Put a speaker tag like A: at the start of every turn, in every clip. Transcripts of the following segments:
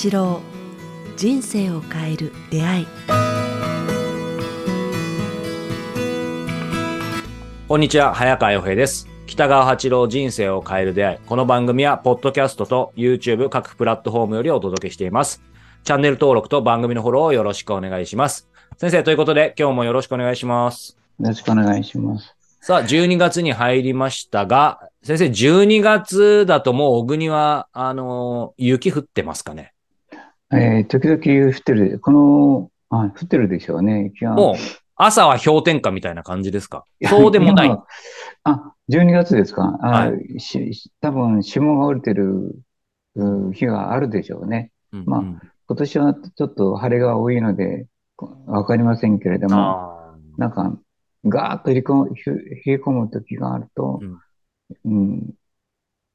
A: 八郎人生を変える出会い
B: こんにちは、早川洋平です。北川八郎人生を変える出会い。この番組は、ポッドキャストと YouTube 各プラットフォームよりお届けしています。チャンネル登録と番組のフォローをよろしくお願いします。先生、ということで、今日もよろしくお願いします。
C: よろしくお願いします。
B: さあ、12月に入りましたが、先生、12月だともう小国は、あのー雪降ってますかね？
C: えー、時々降ってる、この、あ、降ってるでしょうね。
B: もう、朝は氷点下みたいな感じですか？そうでもない。
C: 今あ、12月ですか？あ、
B: は
C: し多分霜が降りてるう日があるでしょうね。
B: うん
C: まあ
B: うん
C: 今年はちょっと晴れが多いので、こわかりませんけれども、なんか、ガーッと冷え込むひ冷え込む時があると、うん、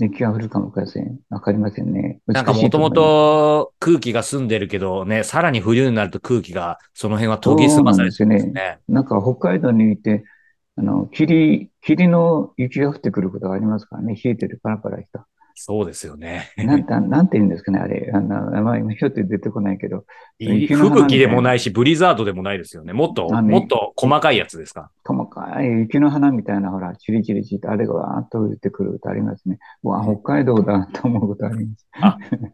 C: 雪が降るかもしれません。わかりませんね。
B: なんかもともと空気が澄んでるけどね、さらに冬になると空気がその辺は研ぎ澄まされてるんですね。
C: なんか北海道にいて、あの、霧、霧の雪が降ってくることがありますからね。冷えてるパラパラした。
B: そうですよね。
C: なんて、なんて言うんですかね、あれ。あの、名前、ひょって出てこないけど、
B: 吹雪でもないし、ブリザードでもないですよね。もっと、
C: あね
B: もっと細かいやつですか？
C: 細雪の花みたいな、ほら、チリチリチリって、あれがわーっと降りてくることありますね。うわ、北海道だと思うことあります。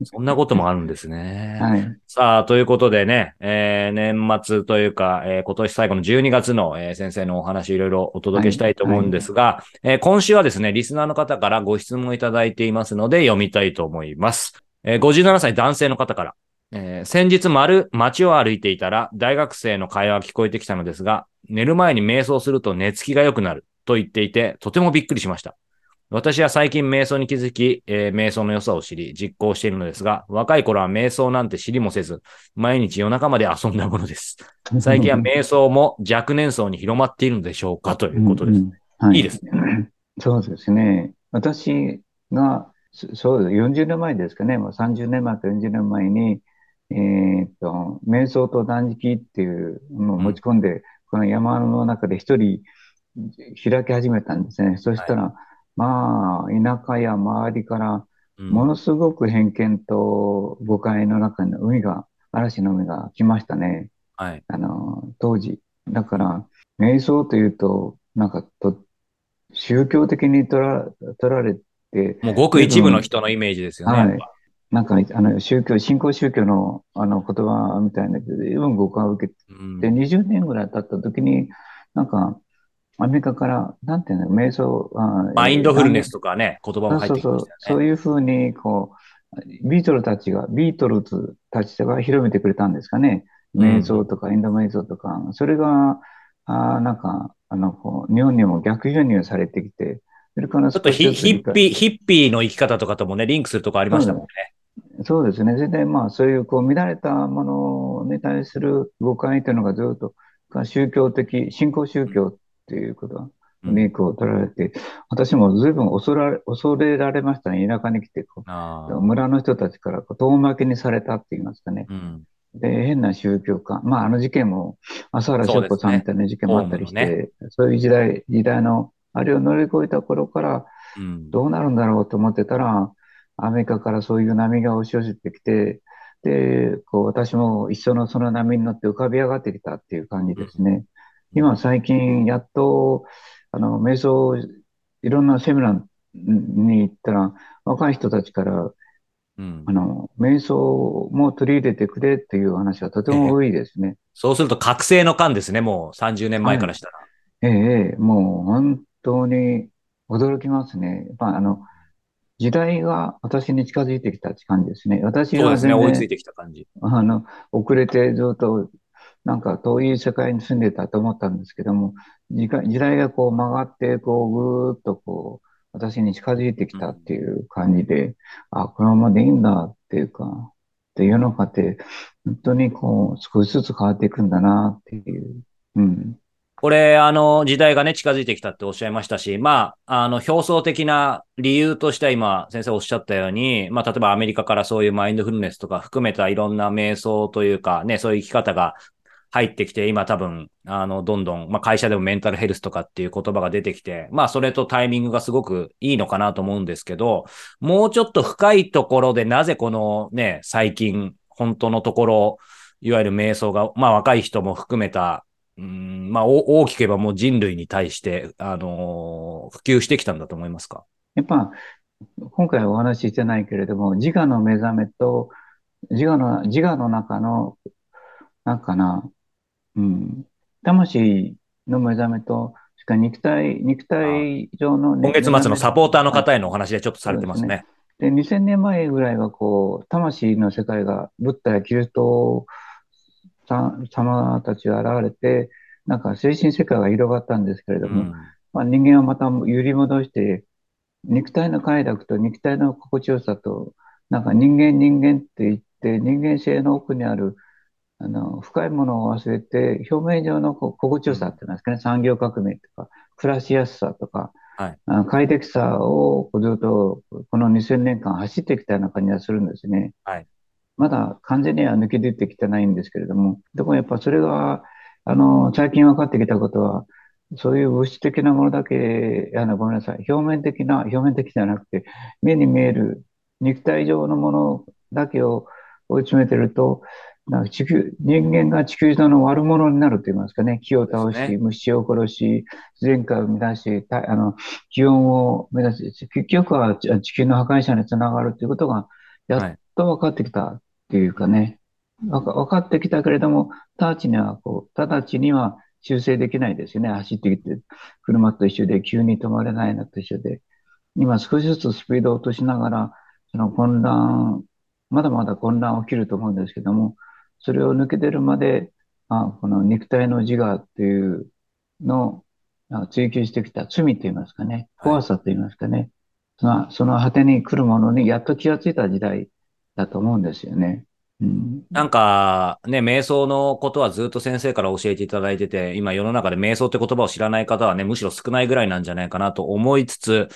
B: そんなこともあるんですね。
C: はい。
B: さあ、ということでね、えー年末というか、えー今年最後の12月の、えー先生のお話いろいろお届けしたいと思うんですが、えー今週はですね、リスナーの方からご質問いただいていますので読みたいと思います。えー57歳男性の方から、えー先日丸、街を歩いていたら大学生の会話が聞こえてきたのですが、寝る前に瞑想すると寝つきが良くなると言っていて、とてもびっくりしました。私は最近瞑想に気づき、えー瞑想の良さを知り、実行しているのですが、若い頃は瞑想なんて知りもせず、毎日夜中まで遊んだものです。最近は瞑想も若年層に広まっているのでしょうかということです。
C: うんうんはい
B: いです
C: ね。そうですね。私が、そそうです。40年前ですかね。もう30年前か40年前に、えーっと、瞑想と断食っていうのを持ち込んで、この山の中で一人開き始めたんですね。そしたら、まあ、田舎や周りから、
B: うん
C: ものすごく偏見と誤解の中に海が、嵐の海が来ましたね。
B: はい。
C: あの、当時。だから、瞑想というと、なんかと、宗教的に取ら、取られて、
B: もうごく一部の人のイメージですよね。
C: はいなんか、あの、宗教、新興宗教の、あの、言葉みたいな、随分誤解を受け
B: うん
C: て、20年ぐらい経った時に、なんか、アメリカから、なんていうの、瞑想、あ
B: マインドフルネスとかね、言葉も入ってき
C: そうそう
B: ましたよね。
C: そういうふうに、こう、ビートルたちが、ビートルズたちが広めてくれたんですかね。
B: うん
C: 瞑想とか、インド瞑想とか、それが、あーなんか、あの、こう、日本にも逆輸入されてきて、それから
B: ちょっとヒヒッピー、ヒッピーの生き方とかともね、リンクするとこありましたもんね。
C: そうですね。それで、まあ、そういう、こう、乱れたものに対する誤解というのがずっと、宗教的、信仰宗教っていうことに、こう、取られて、私も随分恐られ、恐れられましたね。田舎に来て、こう、村の人たちからこう遠巻きにされたって言いますかね。
B: うん
C: で、変な宗教家。まあ、あの事件も、朝原翔子さんみたいな事件もあったりし
B: そう
C: て、そういう時代、時代の、あれを乗り越えた頃から、
B: うん
C: どうなるんだろうと思ってたら、アメリカからそういう波が押し寄せてきて、で、こう、私も一緒のその波に乗って浮かび上がってきたっていう感じですね。今、最近、やっと、あの、瞑想、いろんなセミナーに行ったら、若い人たちから、
B: うん
C: あの、瞑想も取り入れてくれっていう話がとても多いですね。
B: そうすると覚醒の間ですね、もう30年前からしたら。
C: ええ、ええもう本当に驚きますね。やっぱあの、時代が私に近づいてきたって感じですね。私は
B: そうですね、追いついてきた感じ。
C: あの、遅れてずっと、なんか遠い世界に住んでたと思ったんですけども、時間時代がこう曲がって、こうぐーっとこう、私に近づいてきたっていう感じで、あ、このままでいいんだっていうか、で世の中って本当にこう少しずつ変わっていくんだなっていう。うん。
B: これ、あの、時代がね、近づいてきたっておっしゃいましたし、まあ、あの、表層的な理由としては今、先生おっしゃったように、まあ、例えばアメリカからそういうマインドフルネスとか含めたいろんな瞑想というか、ね、そういう生き方が入ってきて、今多分、あの、どんどん、まあ、会社でもメンタルヘルスとかっていう言葉が出てきて、まあ、それとタイミングがすごくいいのかなと思うんですけど、もうちょっと深いところでなぜこのね、最近、本当のところ、いわゆる瞑想が、まあ若い人も含めた、うんまあ大きく言えばもう人類に対して、あのー、普及してきたんだと思いますか？
C: やっぱ、今回お話ししてないけれども、自我の目覚めと、自我の、自我の中の、なんかな、うん、魂の目覚めと、しか肉体、肉体上の、
B: ね、今月末のサポーターの方へのお話でちょっとされてますね。
C: で、ね、2000年前ぐらいは、こう、魂の世界が、ブッダやキリスト様たちが現れて、なんか精神世界が広がったんですけれども、うん、まあ、人間はまた揺り戻して、肉体の快楽と肉体の心地よさと、なんか人間人間って言って、人間性の奥にある、あの、深いものを忘れて、表面上の心地よさって言いますかね、産業革命とか、暮らしやすさとか、はい、快適さをずっとこの2000年間走ってきたような感じがするんですね。はい、まだ完全には抜け出てきてないんですけれども、でもやっぱそれが、あの、最近分かってきたことは、そういう物質的なものだけ、あの、ごめんなさい。表面的な、表面的じゃなくて、目に見える肉体上のものだけを追い詰めてると、なんか地球、人間が地球上の悪者になると言いますかね。木を倒し、ね、虫を殺し、自然界を乱し、あの、気温を目指し、結局は地球の破壊者につながるということが、やっと分かってきたっていうかね。はい、分かってきたけれども、直ちには、こう、直ちには修正できないですよね。走ってきて、車と一緒で急に止まれないのと一緒で。今少しずつスピードを落としながら、その混乱、まだまだ混乱起きると思うんですけども、それを抜けてるまで、あこの肉体の自我っていうのを追求してきた罪と言いますかね、怖さと言いますかね、はい、その果てに来るものにやっと気がついた時代だと思うんですよね。
B: うん、なんかね、瞑想のことはずっと先生から教えていただいてて、今世の中で瞑想って言葉を知らない方はね、むしろ少ないぐらいなんじゃないかなと思いつつ、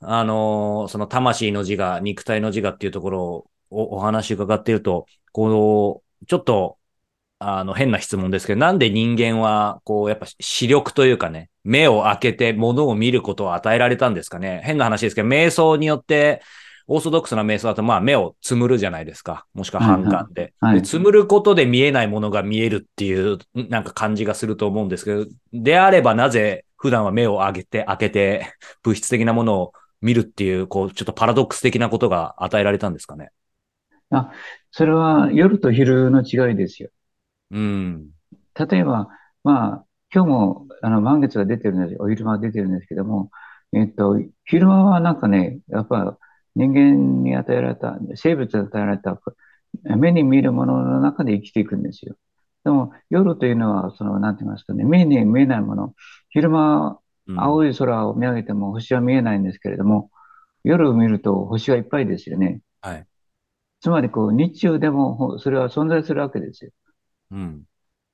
B: あの、その魂の自我、肉体の自我っていうところをお話伺っていると、この、ちょっと、あの、変な質問ですけど、なんで人間は、こう、やっぱ視力というかね、目を開けて物を見ることを与えられたんですかね？変な話ですけど、瞑想によって、オーソドックスな瞑想だと、まあ、目をつむるじゃないですか。もしくは反感で。はいはい、でつむることで見えないものが見えるっていう、なんか感じがすると思うんですけど、であればなぜ普段は目を上げて、開けて、物質的なものを見るっていう、こう、ちょっとパラドックス的なことが与えられたんですかね。
C: あ、それは夜と昼の違いですよ。
B: うん。
C: 例えば、まあ、今日も、あの、満月が出てるんです、お昼間が出てるんですけども、えっと、昼間はなんかね、やっぱ、人間に与えられた、生物に与えられた、目に見るものの中で生きていくんですよ。でも、夜というのは、その、なんて言いますかね、目に見えないもの。昼間、青い空を見上げても星は見えないんですけれども、夜を見ると星はいっぱいですよね。
B: はい。
C: つまり、こう、日中でもそれは存在するわけですよ。
B: うん。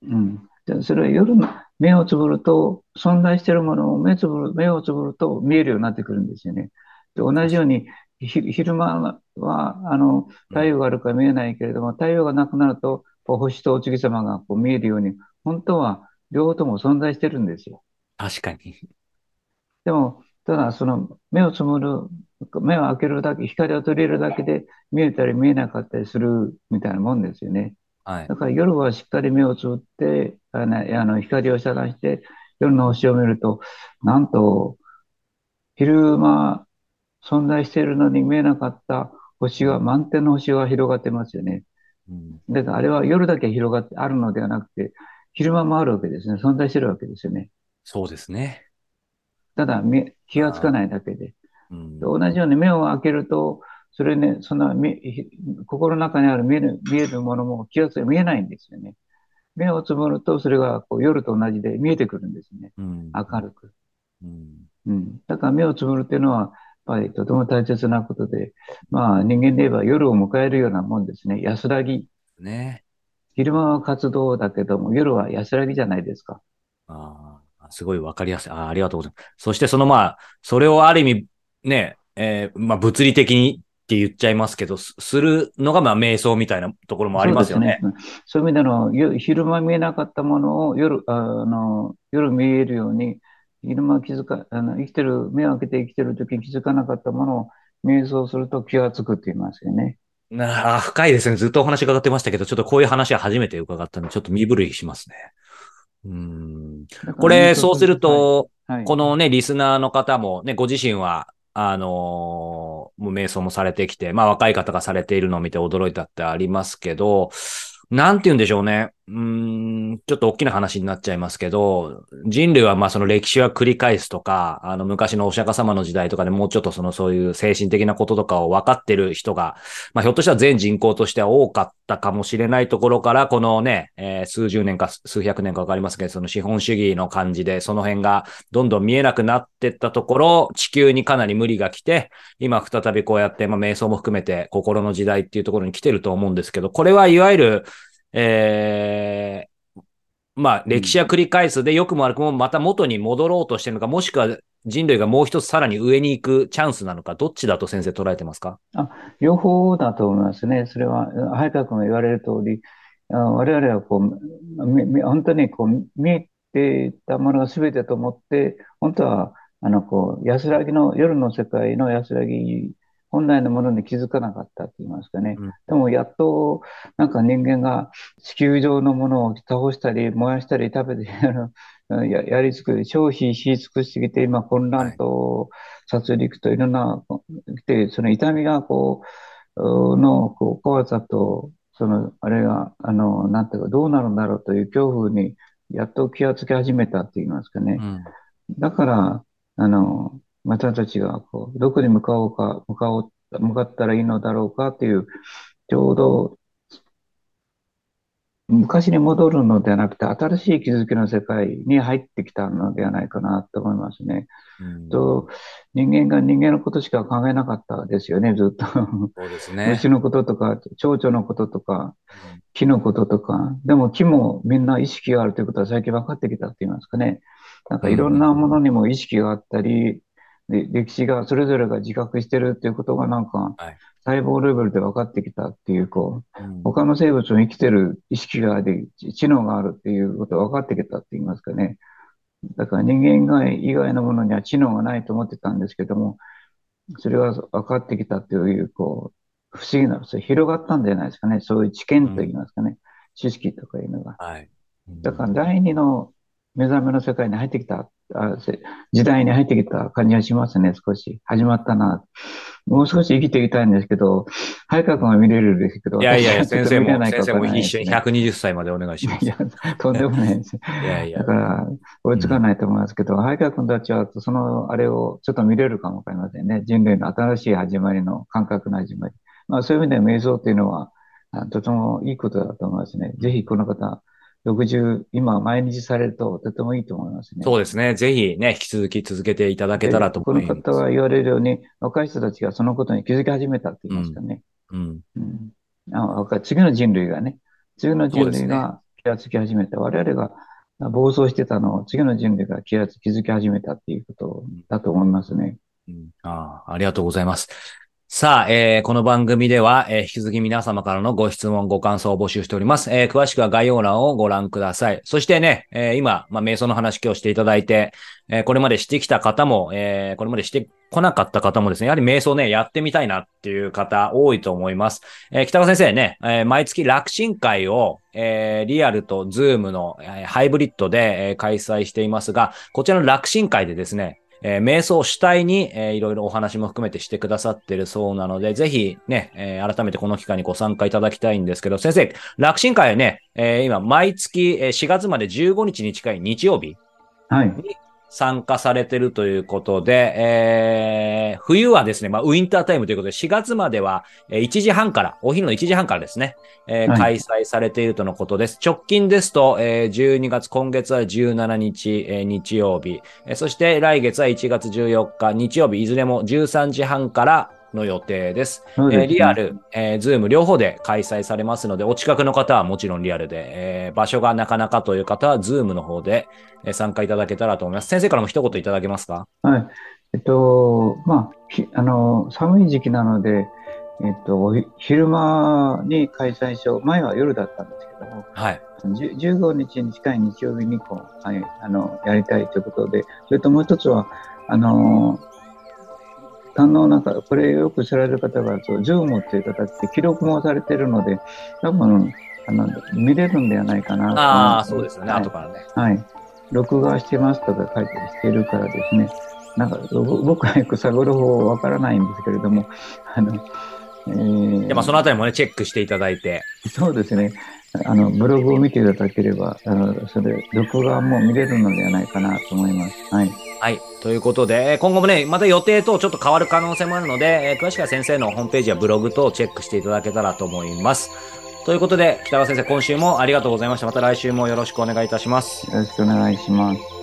C: うん。でそれは夜の目をつぶると、存在しているものを目つぶる、目をつぶると見えるようになってくるんですよね。で同じように、昼間は、あの、太陽があるから見えないけれども、太陽がなくなると、星とお月様がこう見えるように、本当は両方とも存在してるんですよ。
B: 確かに。
C: でも、ただ、その、目をつむる、目を開けるだけ、光を取り入れるだけで、見えたり見えなかったりするみたいなもんですよね。
B: はい。
C: だから夜はしっかり目をつぶって、あの、光を遮断して、夜の星を見ると、なんと、昼間、存在しているのに見えなかった星が、満天の星が広がってますよね。うん、だからあれは夜だけ広がってあるのではなくて、昼間もあるわけですね。存在してるわけですよね。
B: そうですね。
C: ただ、気がつかないだけで。うん、同じように目を開けると、それね、その心の中にある見える見えるものも気がつい見えないんですよね。目をつぶると、それがこう夜と同じで見えてくるんですね。うん、明るく、うん。うん。だから目をつぶるっていうのは、ぱりとても大切なことで、まあ人間で言えば夜を迎えるようなもんですね。安らぎ。
B: ね。
C: 昼間は活動だけども、夜は安らぎじゃないですか。
B: ああ、すごいわかりやすい。あありがとうございます。そしてそのまあ、それをある意味、ね、えー、まあ物理的にって言っちゃいますけど、するのがまあ瞑想みたいなところもありますよね。
C: そう、ね,、いう意味での、昼間見えなかったものを夜、あの、夜見えるように、昼間気づか、あの、生きてる、目を開けて生きてる時に気づかなかったものを瞑想すると気がつくって言いますよね。
B: なあ、深いですね。ずっとお話伺ってましたけど、ちょっとこういう話は初めて伺ったので、ちょっと身震いしますね。うん。これ、そうする、と、
C: はいはい
B: このね、リスナーの方もね、ご自身は、あのーもう瞑想もされてきて、まあ若い方がされているのを見て驚いたってありますけど、なんて言うんでしょうね。うん、ちょっと大きな話になっちゃいますけど、人類はまあその歴史は繰り返すとか、あの昔のお釈迦様の時代とかでもうちょっとそのそういう精神的なこととかを分かってる人が、まあひょっとしたら全人口としては多かったかもしれないところから、このね、えー数十年か数百年か分かりますけど、その資本主義の感じで、その辺がどんどん見えなくなってったところ、地球にかなり無理が来て、今再びこうやって、まあ瞑想も含めて心の時代っていうところに来てると思うんですけど、これはいわゆる、えーまあ、歴史は繰り返すで、良くも悪くもまた元に戻ろうとしてるのか、もしくは人類がもう一つさらに上に行くチャンスなのか、どっちだと先生捉えてますか？
C: あ両方だと思いますね。それは、早川君が言われる通り、あ我々はこう、本当にこう、見えていたものが全てと思って、本当は、あの、こう、安らぎの、夜の世界の安らぎ、本来のものに気づかなかったって言いますかね。
B: うん
C: でも、やっと、なんか人間が地球上のものを倒したり、燃やしたり、食べて、や、やり尽く、消費し尽くしてきて、今、混乱と殺戮といろんな、来て、その痛みがこう、うのこう怖さと、その、あれが、あの、なんていうか、どうなるんだろうという恐怖に、やっと気がつき始めたって言いますかね。
B: ん。
C: だから、あの、私たちが、こう、どこに向かおうか、向かおう、向かったらいいのだろうかっていう、ちょうど、昔に戻るのではなくて、新しい気づきの世界に入ってきたのではないかなと思いますね。
B: うん
C: と、人間が人間のことしか考えなかったですよね、ずっと。
B: そうですね。
C: 虫のこととか、蝶々のこととか、木のこととか、でも木もみんな意識があるということは最近分かってきたって言いますかね。なんかいろんなものにも意識があったり、で歴史がそれぞれが自覚してるっていうことがなんか
B: はい
C: 細胞レベルで分かってきたっていう、こう、
B: うん
C: 他の生物も生きてる意識があり、知能があるっていうことが分かってきたって言いますかね。だから人間以外のものには知能がないと思ってたんですけども、それが分かってきたという、こう、不思議な、それ広がったんじゃないですかね。そういう知見と言いますかね。知識とかいうのが。
B: はい。
C: だから第二の目覚めの世界に入ってきた、あせ時代に入ってきた感じがしますね、少し。始まったな。もう少し生きていきたいんですけど、早川君は見れるんですけど、
B: いやいや先生も、先生も一緒に
C: ですね
B: 120歳までお願いします。
C: いや、とんでもないです。
B: いやいや
C: だか。ら、追いつかないと思いますけど、早川君たちは、その、あれをちょっと見れるかもわかりませんね。人類の新しい始まりの感覚の始まり。まあ、そういう意味で瞑想っていうのは、あとてもいいことだと思いますね。ぜひこの方、60、今毎日されるととてもいいと思いますね。
B: そうですね。ぜひね、引き続き続けていただけたらと
C: この
B: 思います。
C: 方が言われるように、若い人たちがそのことに気づき始めたって言いますかね。
B: うん。
C: うんあ若い次の人類がね、次の人類が気がつき始めた。我々が暴走してたのを次の人類が気がつ気づき始めたっていうことだと思いますね。
B: うんああありがとうございます。さあ、えーこの番組では、えー引き続き皆様からのご質問、ご感想を募集しております。えー詳しくは概要欄をご覧ください。そしてね、えー今、まあ、瞑想の話今日していただいて、えーこれまでしてきた方も、えーこれまでしてこなかった方もですね、やはり瞑想ね、やってみたいなっていう方多いと思います。えー北川先生ね、えー毎月楽神会を、えーリアルと Zoom の、えーハイブリッドで、えー開催していますが、こちらの楽神会でですね、えー瞑想主体に、えーいろいろお話も含めてしてくださってるそうなので、ぜひね、えー改めてこの機会にご参加いただきたいんですけど、先生、楽神会はね、えー今、毎月えー4月まで15日に近い日曜日、
C: はい。
B: 参加されてるということで、えー冬はですね、まあ、ウィンタータイムということで、4月まではえー1時半から、お昼の1時半からですね、えー
C: はい。
B: 開催されているとのことです。直近ですと、えー12月、今月は17日、えー日曜日、えーそして来月は1月14日、日曜日、いずれも13時半からの予定です。
C: ですね
B: えーリアル、えーズーム両方で開催されますので、お近くの方はもちろんリアルで、えー場所がなかなかという方は Zoom の方で、えー参加いただけたらと思います。先生からも一言いただけますか？
C: はい。えっと、まあ、ひあの、寒い時期なので、えっと、昼間に開催しよう。前は夜だったんですけども、
B: はい。
C: じゅ15日に近い日曜日にこう、はい、あの、やりたいということで、それともう一つは、あの、なんか、これよく知られる方が、そう、 Zoom っていう形で記録もされてるので、多分、あの、見れるんではないかなと。
B: ああ、そうですよね、
C: はい
B: 後からね。
C: はい。録画してますとか書いてしてるからですね。なんか、ぼ僕はよく探る方わからないんですけれども、あの、えー
B: で、まあ、そのあたりもね、チェックしていただいて。
C: そうですね。あの、ブログを見ていただければ、あの、それ、録画も見れるのではないかなと思います。はい。
B: はい。ということで、えー今後もね、また予定とちょっと変わる可能性もあるので、えー詳しくは先生のホームページやブログ等をチェックしていただけたらと思います。ということで、北川先生、今週もありがとうございました。また来週もよろしくお願いいたします。
C: よろしくお願いします。